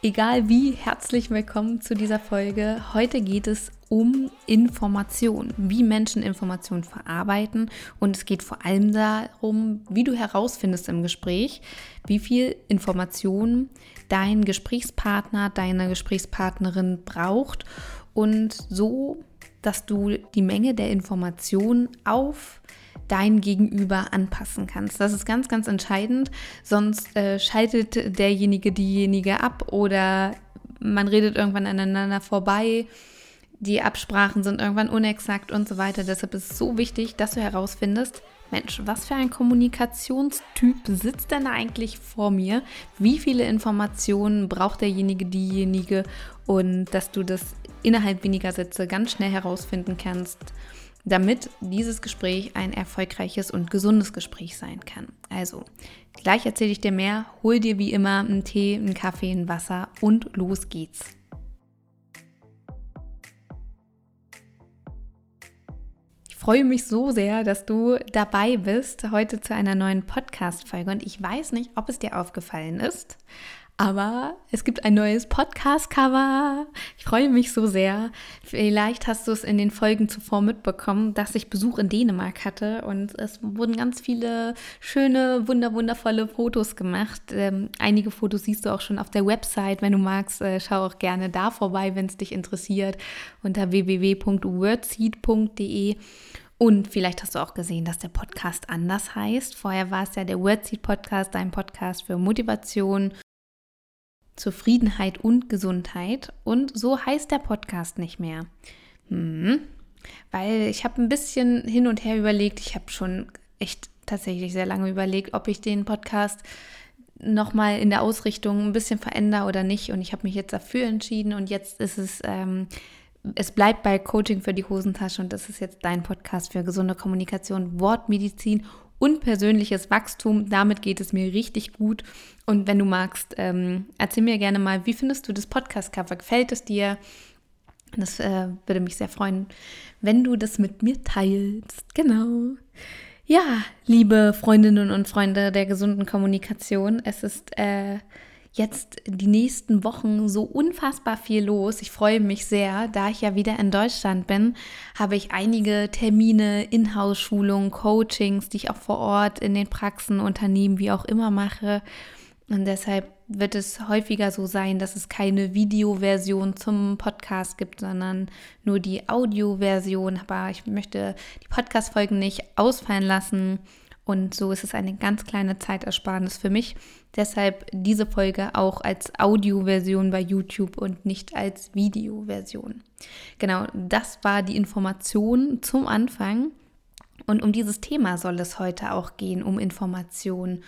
Egal wie, herzlich willkommen zu dieser Folge. Heute geht es um Information, wie Menschen Informationen verarbeiten und es geht vor allem darum, wie du herausfindest im Gespräch, wie viel Information dein Gesprächspartner, deine Gesprächspartnerin braucht und so, dass du die Menge der Informationen auf dein Gegenüber anpassen kannst. Das ist ganz, ganz entscheidend. Sonst äh, schaltet derjenige diejenige ab oder man redet irgendwann aneinander vorbei. Die Absprachen sind irgendwann unexakt und so weiter. Deshalb ist es so wichtig, dass du herausfindest, Mensch, was für ein Kommunikationstyp sitzt denn eigentlich vor mir? Wie viele Informationen braucht derjenige, diejenige? Und dass du das innerhalb weniger Sätze ganz schnell herausfinden kannst damit dieses Gespräch ein erfolgreiches und gesundes Gespräch sein kann. Also, gleich erzähle ich dir mehr, hol dir wie immer einen Tee, einen Kaffee, ein Wasser und los geht's. Ich freue mich so sehr, dass du dabei bist heute zu einer neuen Podcast-Folge und ich weiß nicht, ob es dir aufgefallen ist, aber es gibt ein neues Podcast-Cover. Ich freue mich so sehr. Vielleicht hast du es in den Folgen zuvor mitbekommen, dass ich Besuch in Dänemark hatte und es wurden ganz viele schöne, wunder, wundervolle Fotos gemacht. Ähm, einige Fotos siehst du auch schon auf der Website. Wenn du magst, äh, schau auch gerne da vorbei, wenn es dich interessiert, unter www.wordseed.de. Und vielleicht hast du auch gesehen, dass der Podcast anders heißt. Vorher war es ja der Wordseed Podcast, ein Podcast für Motivation Zufriedenheit und Gesundheit. Und so heißt der Podcast nicht mehr. Hm. Weil ich habe ein bisschen hin und her überlegt. Ich habe schon echt tatsächlich sehr lange überlegt, ob ich den Podcast nochmal in der Ausrichtung ein bisschen verändere oder nicht. Und ich habe mich jetzt dafür entschieden. Und jetzt ist es, ähm, es bleibt bei Coaching für die Hosentasche. Und das ist jetzt dein Podcast für gesunde Kommunikation, Wortmedizin und persönliches Wachstum. Damit geht es mir richtig gut. Und wenn du magst, ähm, erzähl mir gerne mal, wie findest du das Podcast-Cover? Gefällt es dir? Das äh, würde mich sehr freuen, wenn du das mit mir teilst. Genau. Ja, liebe Freundinnen und Freunde der gesunden Kommunikation, es ist äh, jetzt die nächsten Wochen so unfassbar viel los. Ich freue mich sehr. Da ich ja wieder in Deutschland bin, habe ich einige Termine, Inhouse-Schulungen, Coachings, die ich auch vor Ort in den Praxen, Unternehmen, wie auch immer mache. Und deshalb wird es häufiger so sein, dass es keine Videoversion zum Podcast gibt, sondern nur die Audioversion. Aber ich möchte die Podcast-Folgen nicht ausfallen lassen. Und so ist es eine ganz kleine Zeitersparnis für mich. Deshalb diese Folge auch als Audioversion bei YouTube und nicht als Videoversion. Genau, das war die Information zum Anfang. Und um dieses Thema soll es heute auch gehen, um Information.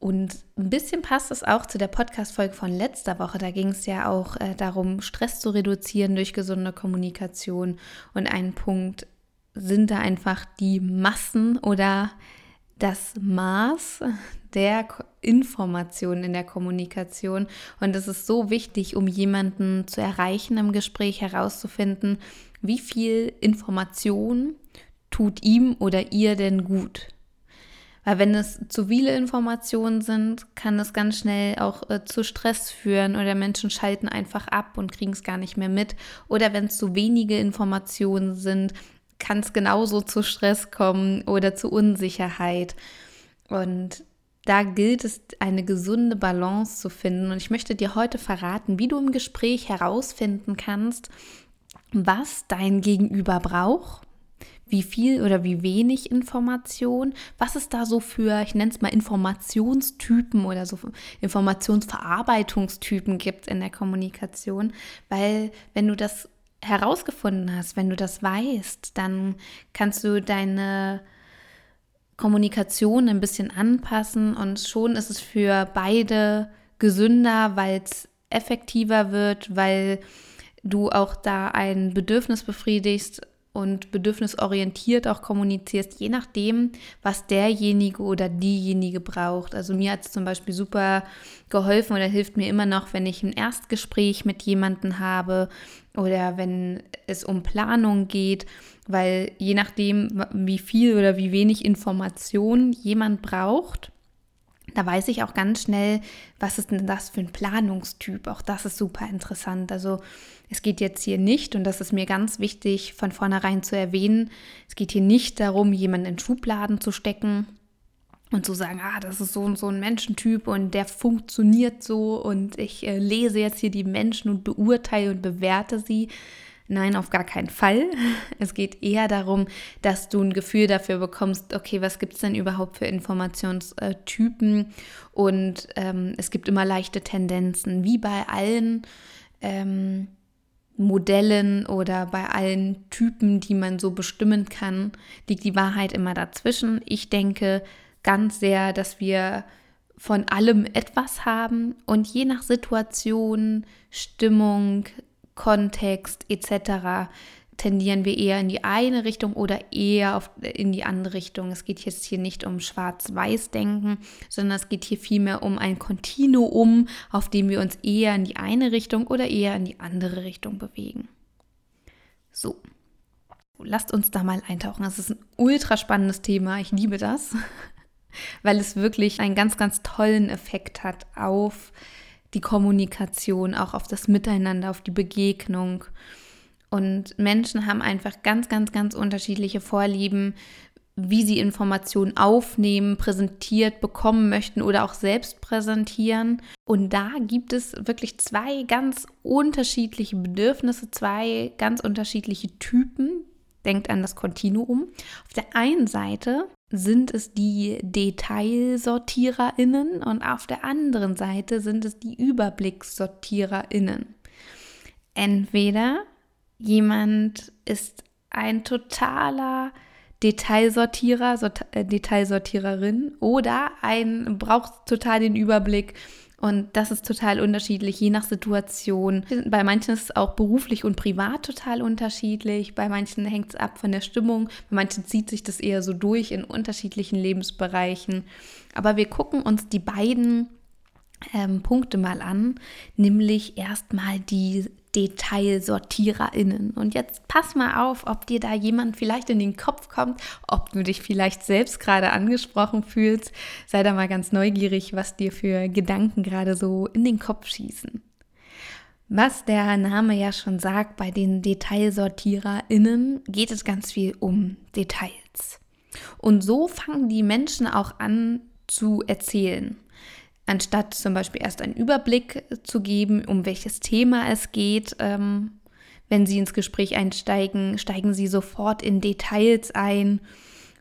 Und ein bisschen passt es auch zu der Podcast-Folge von letzter Woche. Da ging es ja auch äh, darum, Stress zu reduzieren durch gesunde Kommunikation. Und ein Punkt sind da einfach die Massen oder das Maß der Information in der Kommunikation. Und es ist so wichtig, um jemanden zu erreichen im Gespräch herauszufinden, wie viel Information tut ihm oder ihr denn gut. Weil wenn es zu viele Informationen sind, kann es ganz schnell auch äh, zu Stress führen oder Menschen schalten einfach ab und kriegen es gar nicht mehr mit. Oder wenn es zu wenige Informationen sind, kann es genauso zu Stress kommen oder zu Unsicherheit. Und da gilt es, eine gesunde Balance zu finden. Und ich möchte dir heute verraten, wie du im Gespräch herausfinden kannst, was dein Gegenüber braucht, wie viel oder wie wenig Information, was es da so für, ich nenne es mal Informationstypen oder so Informationsverarbeitungstypen gibt in der Kommunikation. Weil wenn du das herausgefunden hast, wenn du das weißt, dann kannst du deine Kommunikation ein bisschen anpassen und schon ist es für beide gesünder, weil es effektiver wird, weil du auch da ein Bedürfnis befriedigst und bedürfnisorientiert auch kommunizierst, je nachdem, was derjenige oder diejenige braucht. Also mir hat es zum Beispiel super geholfen oder hilft mir immer noch, wenn ich ein Erstgespräch mit jemandem habe oder wenn es um Planung geht, weil je nachdem, wie viel oder wie wenig Information jemand braucht, da weiß ich auch ganz schnell, was ist denn das für ein Planungstyp. Auch das ist super interessant. Also es geht jetzt hier nicht, und das ist mir ganz wichtig von vornherein zu erwähnen, es geht hier nicht darum, jemanden in Schubladen zu stecken und zu sagen, ah, das ist so und so ein Menschentyp und der funktioniert so und ich äh, lese jetzt hier die Menschen und beurteile und bewerte sie, Nein, auf gar keinen Fall. Es geht eher darum, dass du ein Gefühl dafür bekommst, okay, was gibt es denn überhaupt für Informationstypen? Und ähm, es gibt immer leichte Tendenzen, wie bei allen ähm, Modellen oder bei allen Typen, die man so bestimmen kann, liegt die Wahrheit immer dazwischen. Ich denke ganz sehr, dass wir von allem etwas haben und je nach Situation, Stimmung, Kontext etc. tendieren wir eher in die eine Richtung oder eher auf, in die andere Richtung. Es geht jetzt hier nicht um Schwarz-Weiß-Denken, sondern es geht hier vielmehr um ein Kontinuum, auf dem wir uns eher in die eine Richtung oder eher in die andere Richtung bewegen. So, lasst uns da mal eintauchen. Das ist ein ultra spannendes Thema. Ich liebe das, weil es wirklich einen ganz, ganz tollen Effekt hat auf die Kommunikation, auch auf das Miteinander, auf die Begegnung. Und Menschen haben einfach ganz, ganz, ganz unterschiedliche Vorlieben, wie sie Informationen aufnehmen, präsentiert bekommen möchten oder auch selbst präsentieren. Und da gibt es wirklich zwei ganz unterschiedliche Bedürfnisse, zwei ganz unterschiedliche Typen. Denkt an das Kontinuum. Auf der einen Seite sind es die Detailsortiererinnen und auf der anderen Seite sind es die Überblickssortiererinnen. Entweder jemand ist ein totaler Detailsortierer, äh, Detailsortiererin oder ein braucht total den Überblick und das ist total unterschiedlich, je nach Situation. Bei manchen ist es auch beruflich und privat total unterschiedlich. Bei manchen hängt es ab von der Stimmung. Bei manchen zieht sich das eher so durch in unterschiedlichen Lebensbereichen. Aber wir gucken uns die beiden ähm, Punkte mal an, nämlich erstmal die DetailsortiererInnen. Und jetzt pass mal auf, ob dir da jemand vielleicht in den Kopf kommt, ob du dich vielleicht selbst gerade angesprochen fühlst. Sei da mal ganz neugierig, was dir für Gedanken gerade so in den Kopf schießen. Was der Name ja schon sagt, bei den DetailsortiererInnen geht es ganz viel um Details. Und so fangen die Menschen auch an zu erzählen anstatt zum Beispiel erst einen Überblick zu geben, um welches Thema es geht, ähm, wenn Sie ins Gespräch einsteigen, steigen Sie sofort in Details ein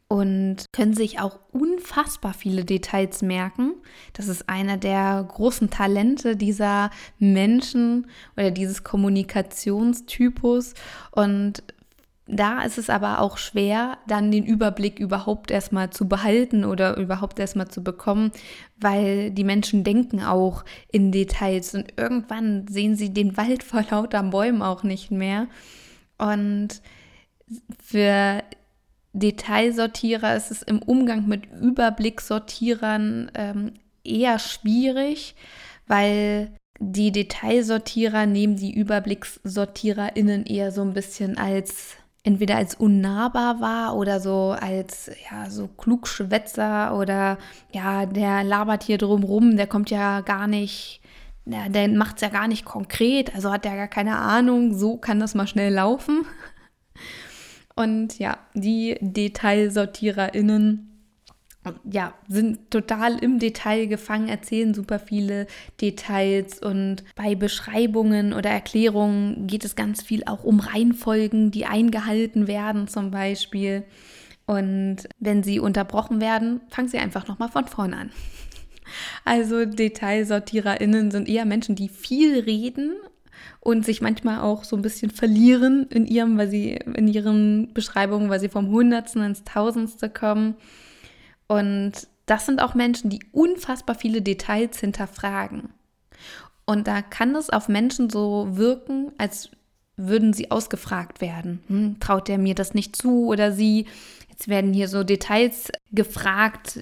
und können sich auch unfassbar viele Details merken. Das ist einer der großen Talente dieser Menschen oder dieses Kommunikationstypus. Und da ist es aber auch schwer, dann den Überblick überhaupt erstmal zu behalten oder überhaupt erstmal zu bekommen, weil die Menschen denken auch in Details und irgendwann sehen sie den Wald vor lauter Bäumen auch nicht mehr. Und für Detailsortierer ist es im Umgang mit Überblicksortierern ähm, eher schwierig, weil die Detailsortierer nehmen die UeberblickssortiererInnen eher so ein bisschen als entweder als unnahbar war oder so als ja so Klugschwätzer oder ja, der labert hier drumrum, der kommt ja gar nicht, der, der macht es ja gar nicht konkret, also hat er gar keine Ahnung, so kann das mal schnell laufen. Und ja, die DetailsortiererInnen ja, sind total im Detail gefangen, erzählen super viele Details und bei Beschreibungen oder Erklärungen geht es ganz viel auch um Reihenfolgen, die eingehalten werden zum Beispiel. Und wenn sie unterbrochen werden, fangen sie einfach nochmal von vorne an. Also DetailsortiererInnen sind eher Menschen, die viel reden und sich manchmal auch so ein bisschen verlieren in ihrem, weil sie in ihren Beschreibungen, weil sie vom Hundertsten ins Tausendste kommen und das sind auch Menschen, die unfassbar viele Details hinterfragen. Und da kann es auf Menschen so wirken, als würden sie ausgefragt werden. Hm, traut er mir das nicht zu oder sie? Jetzt werden hier so Details gefragt.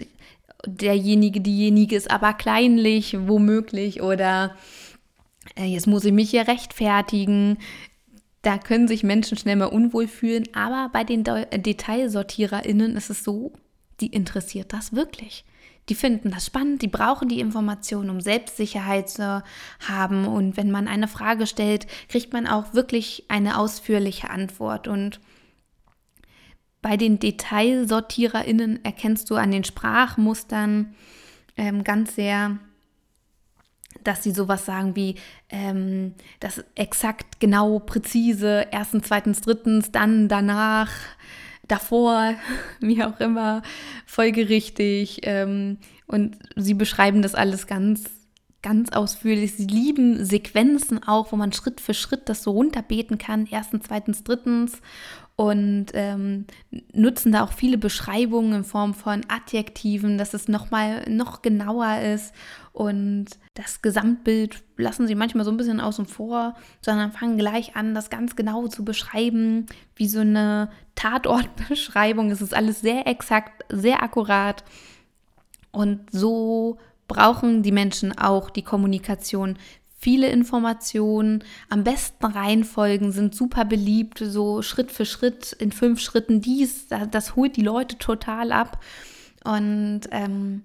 Derjenige, diejenige ist aber kleinlich, womöglich. Oder äh, jetzt muss ich mich hier rechtfertigen. Da können sich Menschen schnell mal unwohl fühlen. Aber bei den De DetalsortiererInnen ist es so, die interessiert das wirklich. Die finden das spannend, die brauchen die Informationen, um Selbstsicherheit zu haben. Und wenn man eine Frage stellt, kriegt man auch wirklich eine ausführliche Antwort. Und bei den DetailsortiererInnen erkennst du an den Sprachmustern ähm, ganz sehr, dass sie sowas sagen wie ähm, das exakt, genau, präzise, erstens, zweitens, drittens, dann, danach, davor, wie auch immer, folgerichtig. Ähm, und sie beschreiben das alles ganz, ganz ausführlich. Sie lieben Sequenzen auch, wo man Schritt für Schritt das so runterbeten kann. Erstens, zweitens, drittens. Und ähm, nutzen da auch viele Beschreibungen in Form von Adjektiven, dass es nochmal noch genauer ist. Und das Gesamtbild lassen sie manchmal so ein bisschen außen vor, sondern fangen gleich an, das ganz genau zu beschreiben, wie so eine Tatortbeschreibung. Es ist alles sehr exakt, sehr akkurat. Und so brauchen die Menschen auch die Kommunikation. Viele Informationen, am besten Reihenfolgen sind super beliebt, so Schritt für Schritt in fünf Schritten dies, das holt die Leute total ab. Und ähm,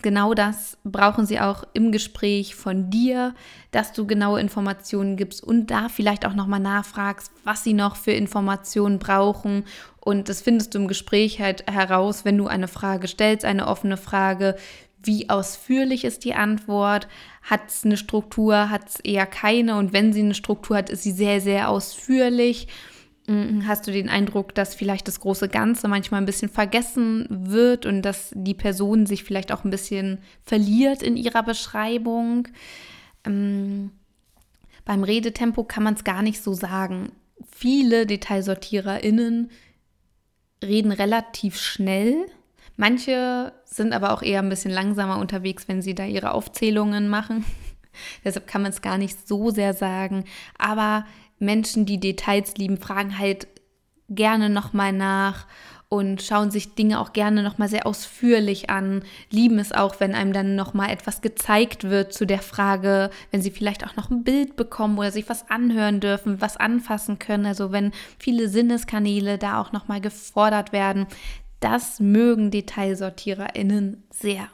genau das brauchen sie auch im Gespräch von dir, dass du genaue Informationen gibst und da vielleicht auch nochmal nachfragst, was sie noch für Informationen brauchen. Und das findest du im Gespräch halt heraus, wenn du eine Frage stellst, eine offene Frage. Wie ausführlich ist die Antwort? Hat es eine Struktur? Hat es eher keine? Und wenn sie eine Struktur hat, ist sie sehr, sehr ausführlich. Mhm, hast du den Eindruck, dass vielleicht das große Ganze manchmal ein bisschen vergessen wird und dass die Person sich vielleicht auch ein bisschen verliert in ihrer Beschreibung? Ähm, beim Redetempo kann man es gar nicht so sagen. Viele DetailsortiererInnen reden relativ schnell. Manche sind aber auch eher ein bisschen langsamer unterwegs, wenn sie da ihre Aufzählungen machen. Deshalb kann man es gar nicht so sehr sagen. Aber Menschen, die Details lieben, fragen halt gerne nochmal nach und schauen sich Dinge auch gerne nochmal sehr ausführlich an, lieben es auch, wenn einem dann nochmal etwas gezeigt wird zu der Frage, wenn sie vielleicht auch noch ein Bild bekommen oder sich was anhören dürfen, was anfassen können, also wenn viele Sinneskanäle da auch nochmal gefordert werden, das mögen DetailsortiererInnen sehr.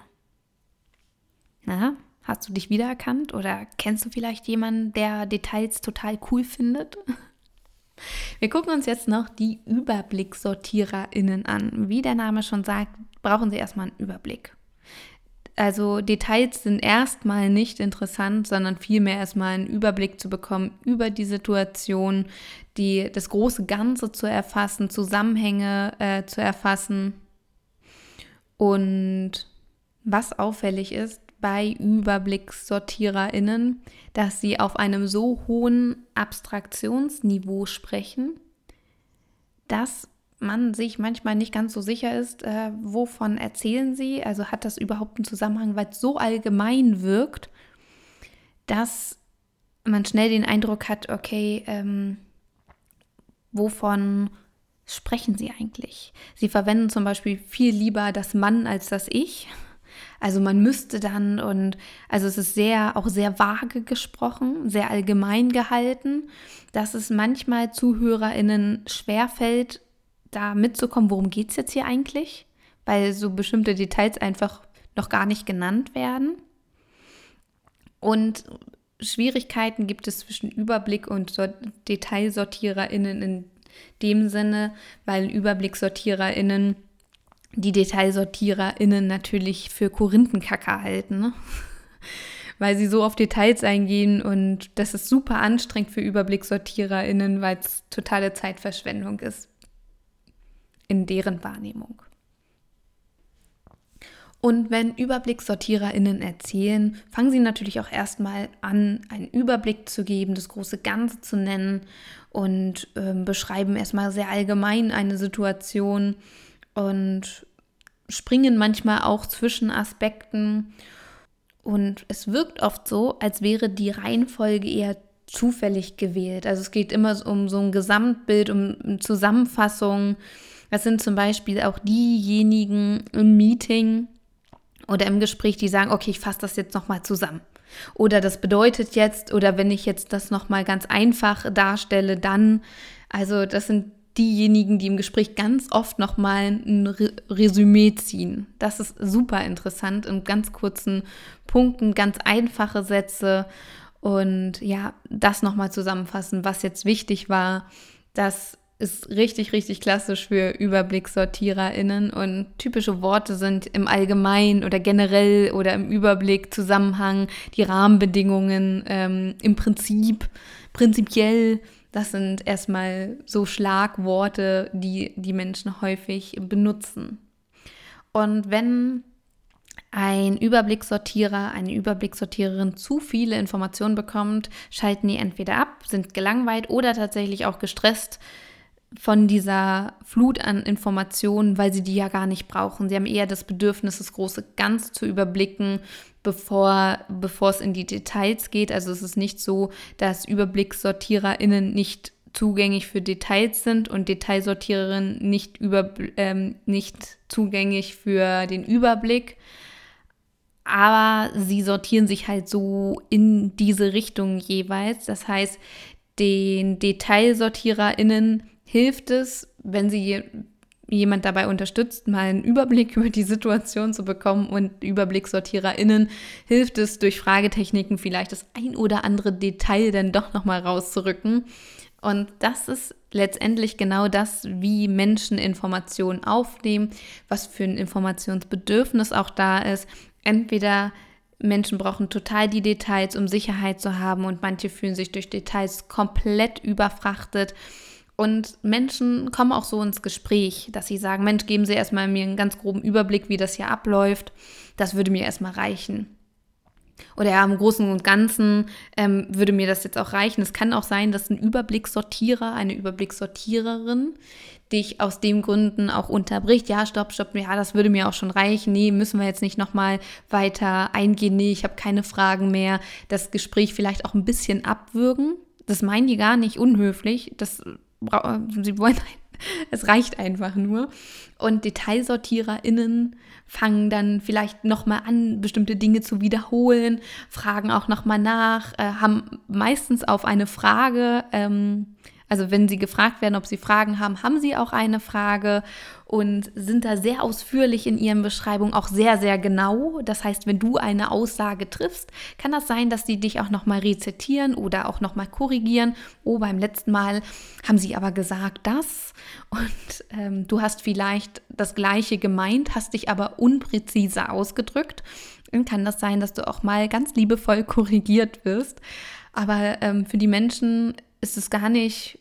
Na, Hast du dich wiedererkannt oder kennst du vielleicht jemanden, der Details total cool findet? Wir gucken uns jetzt noch die Überblicksortiererinnen an. Wie der Name schon sagt, brauchen sie erstmal einen Überblick. Also Details sind erstmal nicht interessant, sondern vielmehr erstmal einen Überblick zu bekommen über die Situation, die, das große Ganze zu erfassen, Zusammenhänge äh, zu erfassen. Und was auffällig ist, bei UeberblickssortiererInnen, dass sie auf einem so hohen Abstraktionsniveau sprechen, dass man sich manchmal nicht ganz so sicher ist, äh, wovon erzählen sie, also hat das überhaupt einen Zusammenhang, weil es so allgemein wirkt, dass man schnell den Eindruck hat, okay, ähm, wovon sprechen sie eigentlich? Sie verwenden zum Beispiel viel lieber das Mann als das Ich also man müsste dann und also es ist sehr auch sehr vage gesprochen, sehr allgemein gehalten, dass es manchmal ZuhörerInnen schwerfällt, da mitzukommen, worum geht es jetzt hier eigentlich, weil so bestimmte Details einfach noch gar nicht genannt werden. Und Schwierigkeiten gibt es zwischen Überblick und DetailsortiererInnen in dem Sinne, weil UeberblicksortiererInnen die DetailsortiererInnen natürlich für Korinthenkacker halten, ne? weil sie so auf Details eingehen und das ist super anstrengend für UeberblicksortiererInnen, weil es totale Zeitverschwendung ist in deren Wahrnehmung. Und wenn UeberblicksortiererInnen erzählen, fangen sie natürlich auch erstmal an, einen Überblick zu geben, das große Ganze zu nennen und äh, beschreiben erstmal sehr allgemein eine Situation und springen manchmal auch zwischen Aspekten. Und es wirkt oft so, als wäre die Reihenfolge eher zufällig gewählt. Also es geht immer um so ein Gesamtbild, um Zusammenfassung. Das sind zum Beispiel auch diejenigen im Meeting oder im Gespräch, die sagen, okay, ich fasse das jetzt nochmal zusammen. Oder das bedeutet jetzt, oder wenn ich jetzt das nochmal ganz einfach darstelle, dann, also das sind diejenigen, die im Gespräch ganz oft nochmal ein Resümee ziehen. Das ist super interessant in ganz kurzen Punkten, ganz einfache Sätze und ja, das nochmal zusammenfassen, was jetzt wichtig war. Das ist richtig, richtig klassisch für UeberblicksortiererInnen und typische Worte sind im Allgemeinen oder generell oder im Überblick, Zusammenhang, die Rahmenbedingungen, ähm, im Prinzip, prinzipiell. Das sind erstmal so Schlagworte, die die Menschen häufig benutzen. Und wenn ein Überblicksortierer, eine Überblicksortiererin zu viele Informationen bekommt, schalten die entweder ab, sind gelangweilt oder tatsächlich auch gestresst von dieser Flut an Informationen, weil sie die ja gar nicht brauchen. Sie haben eher das Bedürfnis, das große Ganz zu überblicken, bevor, bevor es in die Details geht. Also es ist nicht so, dass UeblicksortiererInnen nicht zugänglich für Details sind und Detailsortiererinnen nicht, über, ähm, nicht zugänglich für den Überblick aber sie sortieren sich halt so in diese Richtung jeweils. Das heißt, den DetailsortiererInnen hilft es, wenn sie jemand dabei unterstützt, mal einen Überblick über die Situation zu bekommen und UeblicksortiererInnen hilft es durch Fragetechniken vielleicht das ein oder andere Detail dann doch nochmal rauszurücken. Und das ist letztendlich genau das, wie Menschen Informationen aufnehmen, was für ein Informationsbedürfnis auch da ist entweder Menschen brauchen total die Details, um Sicherheit zu haben und manche fühlen sich durch Details komplett überfrachtet. Und Menschen kommen auch so ins Gespräch, dass sie sagen, Mensch, geben Sie erstmal mir einen ganz groben Überblick, wie das hier abläuft. Das würde mir erstmal reichen. Oder ja, im Großen und Ganzen ähm, würde mir das jetzt auch reichen. Es kann auch sein, dass ein Überblicksortierer, eine Überblicksortiererin dich aus dem Gründen auch unterbricht. Ja, stopp, stopp, ja, das würde mir auch schon reichen. Nee, müssen wir jetzt nicht nochmal weiter eingehen. Nee, ich habe keine Fragen mehr. Das Gespräch vielleicht auch ein bisschen abwürgen. Das meinen die gar nicht unhöflich. Das, sie wollen, es reicht einfach nur. Und DetailsortiererInnen fangen dann vielleicht nochmal an, bestimmte Dinge zu wiederholen, fragen auch nochmal nach, äh, haben meistens auf eine Frage ähm, also wenn sie gefragt werden, ob sie Fragen haben, haben sie auch eine Frage und sind da sehr ausführlich in ihren Beschreibungen, auch sehr, sehr genau. Das heißt, wenn du eine Aussage triffst, kann das sein, dass sie dich auch nochmal rezitieren oder auch nochmal korrigieren. Oh, beim letzten Mal haben sie aber gesagt das und ähm, du hast vielleicht das gleiche gemeint, hast dich aber unpräzise ausgedrückt. Dann kann das sein, dass du auch mal ganz liebevoll korrigiert wirst. Aber ähm, für die Menschen ist es gar nicht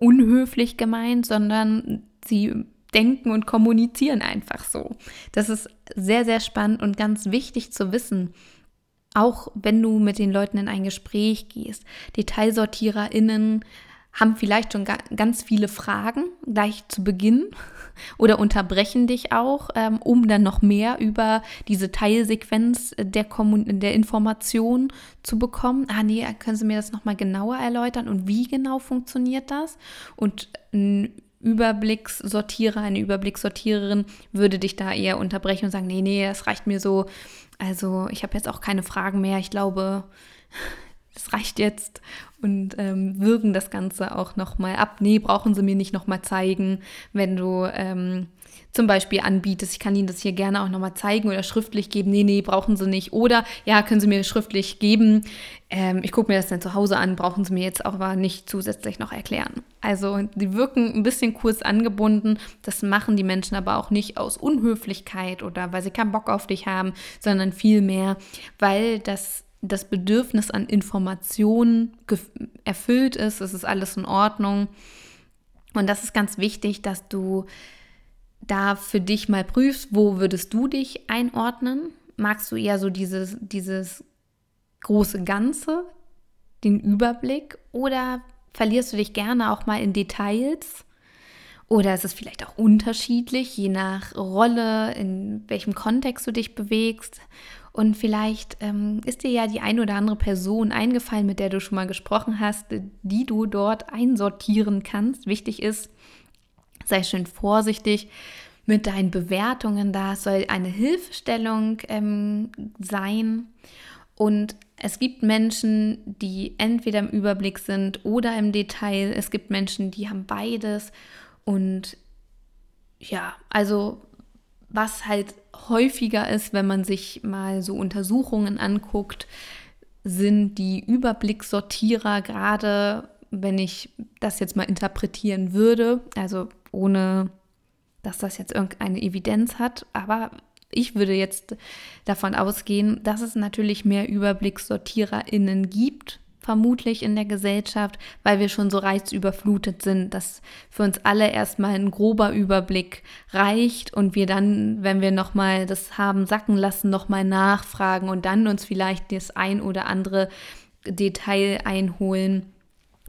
unhöflich gemeint, sondern sie denken und kommunizieren einfach so. Das ist sehr, sehr spannend und ganz wichtig zu wissen. Auch wenn du mit den Leuten in ein Gespräch gehst. DetailsortiererInnen haben vielleicht schon ganz viele Fragen gleich zu Beginn oder unterbrechen dich auch, ähm, um dann noch mehr über diese Teilsequenz der, der Information zu bekommen. Ah nee, können Sie mir das nochmal genauer erläutern und wie genau funktioniert das? Und ein Überblickssortierer, eine Überblickssortiererin würde dich da eher unterbrechen und sagen, nee, nee, das reicht mir so. Also ich habe jetzt auch keine Fragen mehr. Ich glaube, das reicht jetzt und ähm, würgen das Ganze auch nochmal ab. Nee, brauchen sie mir nicht nochmal zeigen, wenn du ähm, zum Beispiel anbietest. Ich kann Ihnen das hier gerne auch nochmal zeigen oder schriftlich geben. Nee, nee, brauchen Sie nicht. Oder ja, können Sie mir schriftlich geben. Ähm, ich gucke mir das dann zu Hause an, brauchen Sie mir jetzt auch aber nicht zusätzlich noch erklären. Also die wirken ein bisschen kurz angebunden. Das machen die Menschen aber auch nicht aus Unhöflichkeit oder weil sie keinen Bock auf dich haben, sondern vielmehr, weil das das Bedürfnis an Informationen erfüllt ist, es ist alles in Ordnung. Und das ist ganz wichtig, dass du da für dich mal prüfst, wo würdest du dich einordnen? Magst du eher so dieses, dieses große Ganze, den Überblick oder verlierst du dich gerne auch mal in Details? Oder ist es vielleicht auch unterschiedlich, je nach Rolle, in welchem Kontext du dich bewegst? Und vielleicht ähm, ist dir ja die ein oder andere Person eingefallen, mit der du schon mal gesprochen hast, die du dort einsortieren kannst. Wichtig ist, sei schön vorsichtig mit deinen Bewertungen. Da soll eine Hilfestellung ähm, sein. Und es gibt Menschen, die entweder im Überblick sind oder im Detail. Es gibt Menschen, die haben beides. Und ja, also was halt häufiger ist, wenn man sich mal so Untersuchungen anguckt, sind die Überblickssortierer, gerade wenn ich das jetzt mal interpretieren würde, also ohne dass das jetzt irgendeine Evidenz hat, aber ich würde jetzt davon ausgehen, dass es natürlich mehr Überblickssortiererinnen gibt, vermutlich in der Gesellschaft, weil wir schon so reizüberflutet sind, dass für uns alle erstmal ein grober Überblick reicht und wir dann, wenn wir nochmal das haben sacken lassen, nochmal nachfragen und dann uns vielleicht das ein oder andere Detail einholen,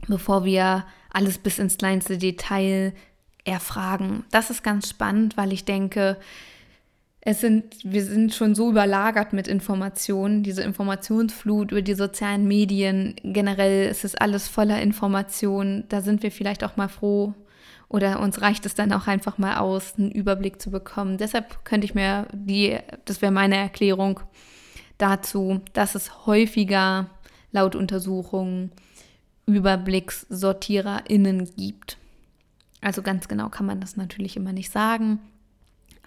bevor wir alles bis ins kleinste Detail erfragen. Das ist ganz spannend, weil ich denke, es sind, wir sind schon so überlagert mit Informationen, diese Informationsflut über die sozialen Medien. Generell ist es alles voller Informationen. Da sind wir vielleicht auch mal froh oder uns reicht es dann auch einfach mal aus, einen Überblick zu bekommen. Deshalb könnte ich mir die, das wäre meine Erklärung dazu, dass es häufiger laut Untersuchungen UeblickssortiererInnen gibt. Also ganz genau kann man das natürlich immer nicht sagen.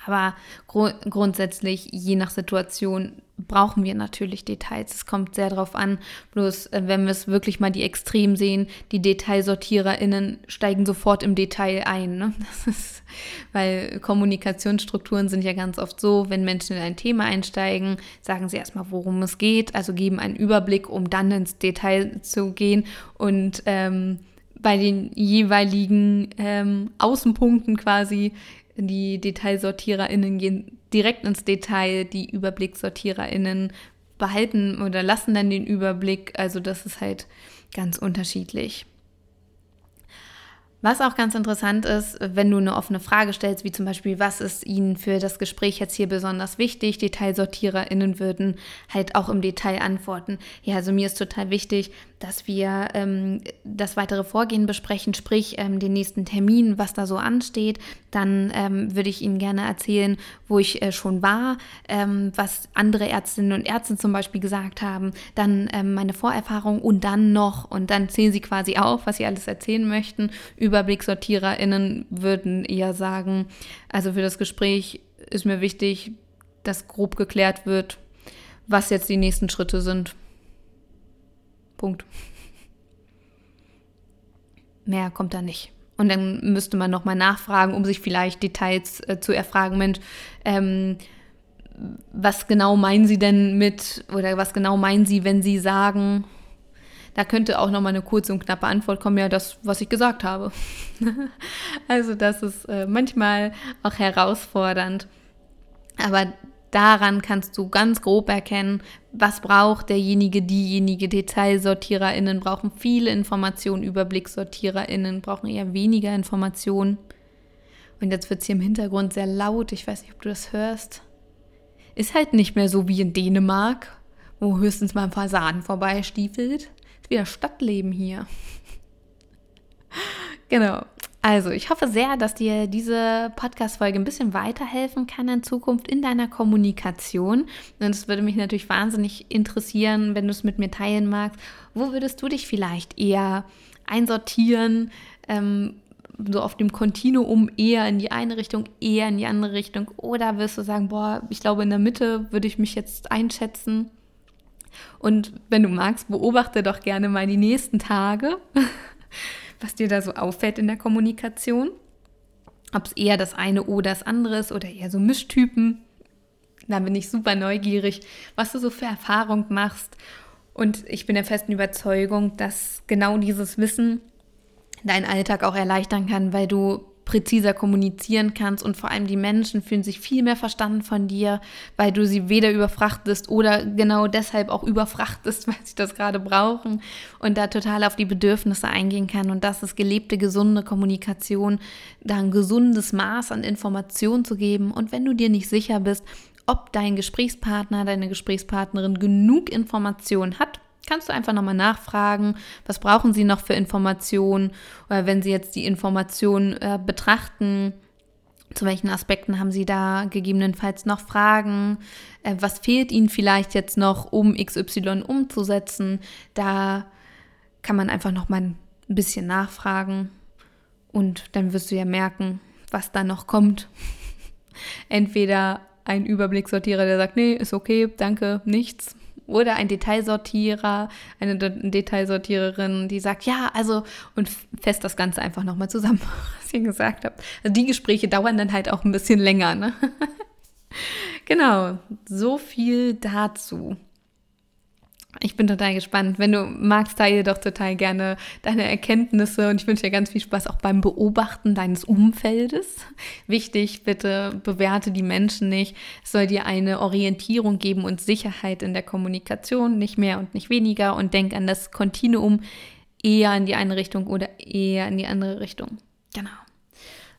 Aber gru grundsätzlich, je nach Situation, brauchen wir natürlich Details. Es kommt sehr darauf an. Bloß, äh, wenn wir es wirklich mal die Extrem sehen, die DetailsortiererInnen steigen sofort im Detail ein. Ne? Ist, weil Kommunikationsstrukturen sind ja ganz oft so, wenn Menschen in ein Thema einsteigen, sagen sie erstmal, worum es geht, also geben einen Überblick, um dann ins Detail zu gehen und ähm, bei den jeweiligen ähm, Außenpunkten quasi die DetailsortiererInnen gehen direkt ins Detail, die UeblicksortiererInnen behalten oder lassen dann den Überblick. Also das ist halt ganz unterschiedlich. Was auch ganz interessant ist, wenn du eine offene Frage stellst, wie zum Beispiel, was ist Ihnen für das Gespräch jetzt hier besonders wichtig? DetailsortiererInnen würden halt auch im Detail antworten. Ja, also mir ist total wichtig, dass wir ähm, das weitere Vorgehen besprechen, sprich ähm, den nächsten Termin, was da so ansteht. Dann ähm, würde ich Ihnen gerne erzählen, wo ich äh, schon war, ähm, was andere Ärztinnen und Ärzte zum Beispiel gesagt haben, dann ähm, meine Vorerfahrung und dann noch, und dann zählen Sie quasi auf, was Sie alles erzählen möchten über UeberblicksortiererInnen würden eher sagen, also für das Gespräch ist mir wichtig, dass grob geklärt wird, was jetzt die nächsten Schritte sind. Punkt. Mehr kommt da nicht. Und dann müsste man nochmal nachfragen, um sich vielleicht Details äh, zu erfragen. Mensch, ähm, was genau meinen Sie denn mit, oder was genau meinen Sie, wenn Sie sagen, da könnte auch nochmal eine kurze und knappe Antwort kommen, ja, das, was ich gesagt habe. also das ist äh, manchmal auch herausfordernd. Aber daran kannst du ganz grob erkennen, was braucht derjenige, diejenige. DetailsortiererInnen brauchen viele Informationen, UeblicksortiererInnen brauchen eher weniger Informationen. Und jetzt wird es hier im Hintergrund sehr laut, ich weiß nicht, ob du das hörst. Ist halt nicht mehr so wie in Dänemark, wo höchstens mal ein Fasan vorbeistiefelt wieder Stadtleben hier. genau. Also, ich hoffe sehr, dass dir diese Podcast-Folge ein bisschen weiterhelfen kann in Zukunft in deiner Kommunikation. Und es würde mich natürlich wahnsinnig interessieren, wenn du es mit mir teilen magst. Wo würdest du dich vielleicht eher einsortieren? Ähm, so auf dem Kontinuum eher in die eine Richtung, eher in die andere Richtung? Oder wirst du sagen, boah, ich glaube, in der Mitte würde ich mich jetzt einschätzen? Und wenn du magst, beobachte doch gerne mal die nächsten Tage, was dir da so auffällt in der Kommunikation. Ob es eher das eine oder das andere ist oder eher so Mischtypen. Da bin ich super neugierig, was du so für Erfahrung machst. Und ich bin der festen Überzeugung, dass genau dieses Wissen deinen Alltag auch erleichtern kann, weil du präziser kommunizieren kannst und vor allem die Menschen fühlen sich viel mehr verstanden von dir, weil du sie weder überfrachtest oder genau deshalb auch überfrachtest, weil sie das gerade brauchen und da total auf die Bedürfnisse eingehen kann und das ist gelebte, gesunde Kommunikation, da ein gesundes Maß an Information zu geben und wenn du dir nicht sicher bist, ob dein Gesprächspartner, deine Gesprächspartnerin genug Informationen hat. Kannst du einfach nochmal nachfragen, was brauchen sie noch für Informationen? Oder wenn sie jetzt die Informationen äh, betrachten, zu welchen Aspekten haben Sie da gegebenenfalls noch Fragen? Äh, was fehlt Ihnen vielleicht jetzt noch, um XY umzusetzen? Da kann man einfach noch mal ein bisschen nachfragen und dann wirst du ja merken, was da noch kommt. Entweder ein Überblickssortierer, der sagt, nee, ist okay, danke, nichts oder ein Detailsortierer, eine Detailsortiererin, die sagt, ja, also und fest das Ganze einfach nochmal zusammen, was ihr gesagt habt. Also die Gespräche dauern dann halt auch ein bisschen länger, ne? genau, so viel dazu. Ich bin total gespannt. Wenn du magst, teile doch total gerne deine Erkenntnisse und ich wünsche dir ganz viel Spaß auch beim Beobachten deines Umfeldes. Wichtig, bitte bewerte die Menschen nicht. Es soll dir eine Orientierung geben und Sicherheit in der Kommunikation, nicht mehr und nicht weniger. Und denk an das Kontinuum eher in die eine Richtung oder eher in die andere Richtung. Genau.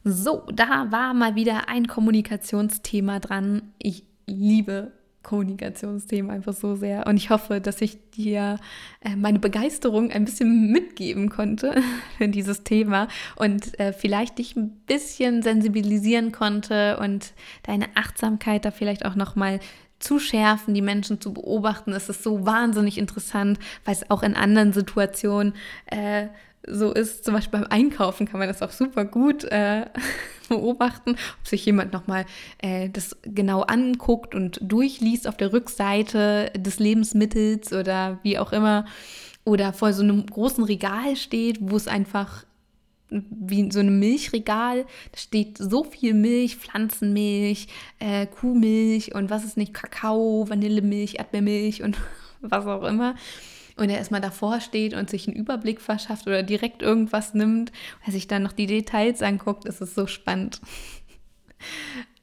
So, da war mal wieder ein Kommunikationsthema dran. Ich liebe Kommunikationsthema einfach so sehr. Und ich hoffe, dass ich dir äh, meine Begeisterung ein bisschen mitgeben konnte für dieses Thema und äh, vielleicht dich ein bisschen sensibilisieren konnte und deine Achtsamkeit da vielleicht auch nochmal zu schärfen, die Menschen zu beobachten. Es ist so wahnsinnig interessant, weil es auch in anderen Situationen äh, so ist, zum Beispiel beim Einkaufen kann man das auch super gut äh, beobachten, ob sich jemand nochmal äh, das genau anguckt und durchliest auf der Rückseite des Lebensmittels oder wie auch immer oder vor so einem großen Regal steht, wo es einfach wie so ein Milchregal, da steht so viel Milch, Pflanzenmilch, äh, Kuhmilch und was ist nicht, Kakao, Vanillemilch, Erdbeermilch und was auch immer und er erstmal davor steht und sich einen Überblick verschafft oder direkt irgendwas nimmt, er sich dann noch die Details anguckt, ist es so spannend.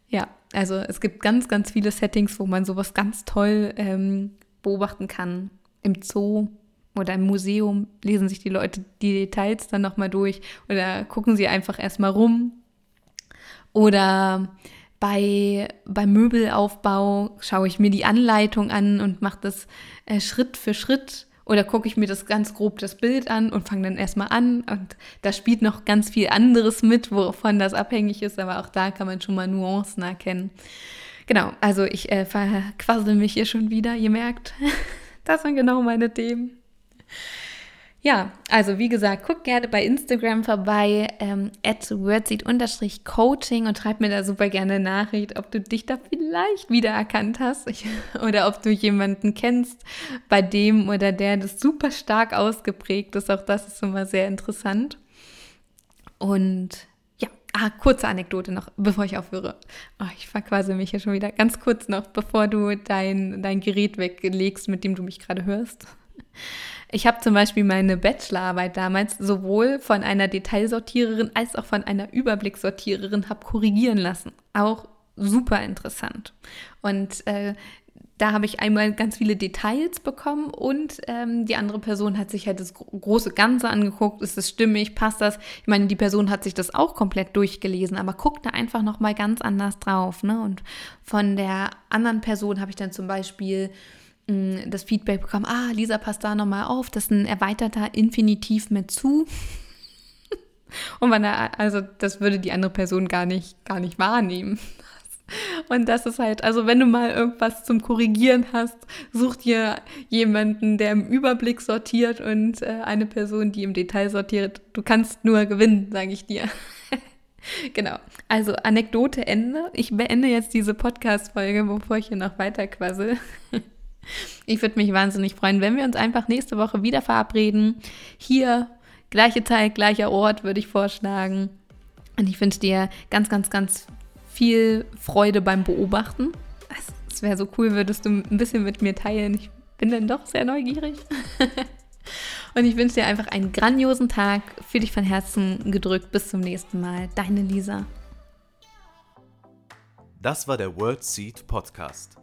ja, also es gibt ganz, ganz viele Settings, wo man sowas ganz toll ähm, beobachten kann. Im Zoo oder im Museum lesen sich die Leute die Details dann nochmal durch oder gucken sie einfach erstmal rum. Oder bei, beim Möbelaufbau schaue ich mir die Anleitung an und mache das äh, Schritt für Schritt oder gucke ich mir das ganz grob das Bild an und fange dann erstmal an. Und da spielt noch ganz viel anderes mit, wovon das abhängig ist, aber auch da kann man schon mal Nuancen erkennen. Genau, also ich äh, verquassel mich hier schon wieder, ihr merkt, das sind genau meine Themen. Ja, also wie gesagt, guck gerne bei Instagram vorbei, ähm, at wordseed-coaching und schreib mir da super gerne Nachricht, ob du dich da vielleicht wiedererkannt hast oder ob du jemanden kennst, bei dem oder der das super stark ausgeprägt ist. Auch das ist immer sehr interessant. Und ja, ah, kurze Anekdote noch, bevor ich aufhöre. Oh, ich verquase mich hier schon wieder. Ganz kurz noch, bevor du dein, dein Gerät weglegst, mit dem du mich gerade hörst. Ich habe zum Beispiel meine Bachelorarbeit damals sowohl von einer Detailsortiererin als auch von einer Überblickssortiererin habe korrigieren lassen. Auch super interessant. Und äh, da habe ich einmal ganz viele Details bekommen und ähm, die andere Person hat sich halt das große Ganze angeguckt. Ist es stimmig? Passt das? Ich meine, die Person hat sich das auch komplett durchgelesen, aber guckt da einfach nochmal ganz anders drauf. Ne? Und von der anderen Person habe ich dann zum Beispiel das Feedback bekommen, ah, Lisa, passt da nochmal auf, das ist ein erweiterter Infinitiv mit zu. Und man, also das würde die andere Person gar nicht, gar nicht wahrnehmen. Und das ist halt, also wenn du mal irgendwas zum Korrigieren hast, such dir jemanden, der im Überblick sortiert und äh, eine Person, die im Detail sortiert. Du kannst nur gewinnen, sage ich dir. genau. Also Anekdote Ende. Ich beende jetzt diese Podcast-Folge, bevor ich hier noch weiter quassel. Ich würde mich wahnsinnig freuen, wenn wir uns einfach nächste Woche wieder verabreden. Hier, gleiche Zeit, gleicher Ort, würde ich vorschlagen. Und ich wünsche dir ganz, ganz, ganz viel Freude beim Beobachten. Es wäre so cool, würdest du ein bisschen mit mir teilen. Ich bin dann doch sehr neugierig. Und ich wünsche dir einfach einen grandiosen Tag. Für dich von Herzen gedrückt. Bis zum nächsten Mal. Deine Lisa. Das war der World Seed Podcast.